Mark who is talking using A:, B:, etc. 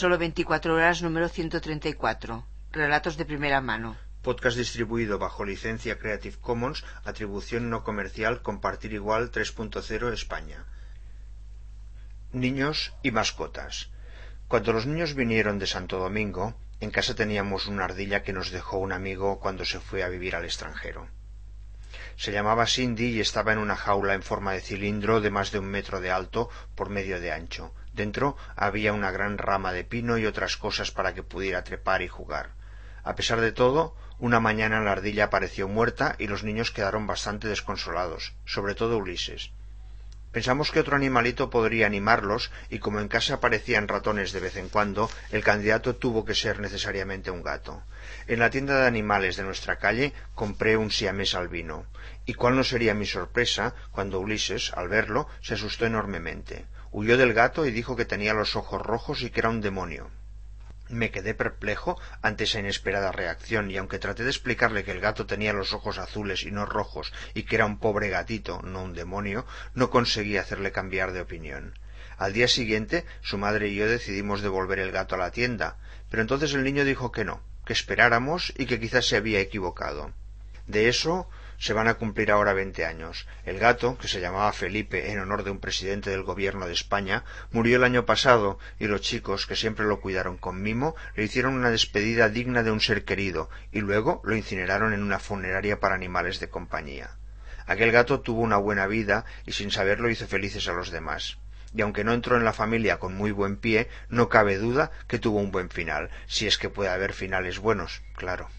A: Solo 24 horas número 134. Relatos de primera mano.
B: Podcast distribuido bajo licencia Creative Commons, atribución no comercial, compartir igual 3.0 España. Niños y mascotas. Cuando los niños vinieron de Santo Domingo, en casa teníamos una ardilla que nos dejó un amigo cuando se fue a vivir al extranjero. Se llamaba Cindy y estaba en una jaula en forma de cilindro de más de un metro de alto por medio de ancho. Dentro había una gran rama de pino y otras cosas para que pudiera trepar y jugar. A pesar de todo, una mañana la ardilla apareció muerta y los niños quedaron bastante desconsolados, sobre todo Ulises. Pensamos que otro animalito podría animarlos y como en casa aparecían ratones de vez en cuando, el candidato tuvo que ser necesariamente un gato. En la tienda de animales de nuestra calle compré un siamés albino. Y cuál no sería mi sorpresa cuando Ulises, al verlo, se asustó enormemente. Huyó del gato y dijo que tenía los ojos rojos y que era un demonio. Me quedé perplejo ante esa inesperada reacción y aunque traté de explicarle que el gato tenía los ojos azules y no rojos y que era un pobre gatito, no un demonio, no conseguí hacerle cambiar de opinión. Al día siguiente su madre y yo decidimos devolver el gato a la tienda, pero entonces el niño dijo que no, que esperáramos y que quizás se había equivocado. De eso se van a cumplir ahora veinte años. El gato, que se llamaba Felipe en honor de un presidente del gobierno de España, murió el año pasado y los chicos, que siempre lo cuidaron con mimo, le hicieron una despedida digna de un ser querido y luego lo incineraron en una funeraria para animales de compañía. Aquel gato tuvo una buena vida y sin saberlo hizo felices a los demás. Y aunque no entró en la familia con muy buen pie, no cabe duda que tuvo un buen final, si es que puede haber finales buenos, claro.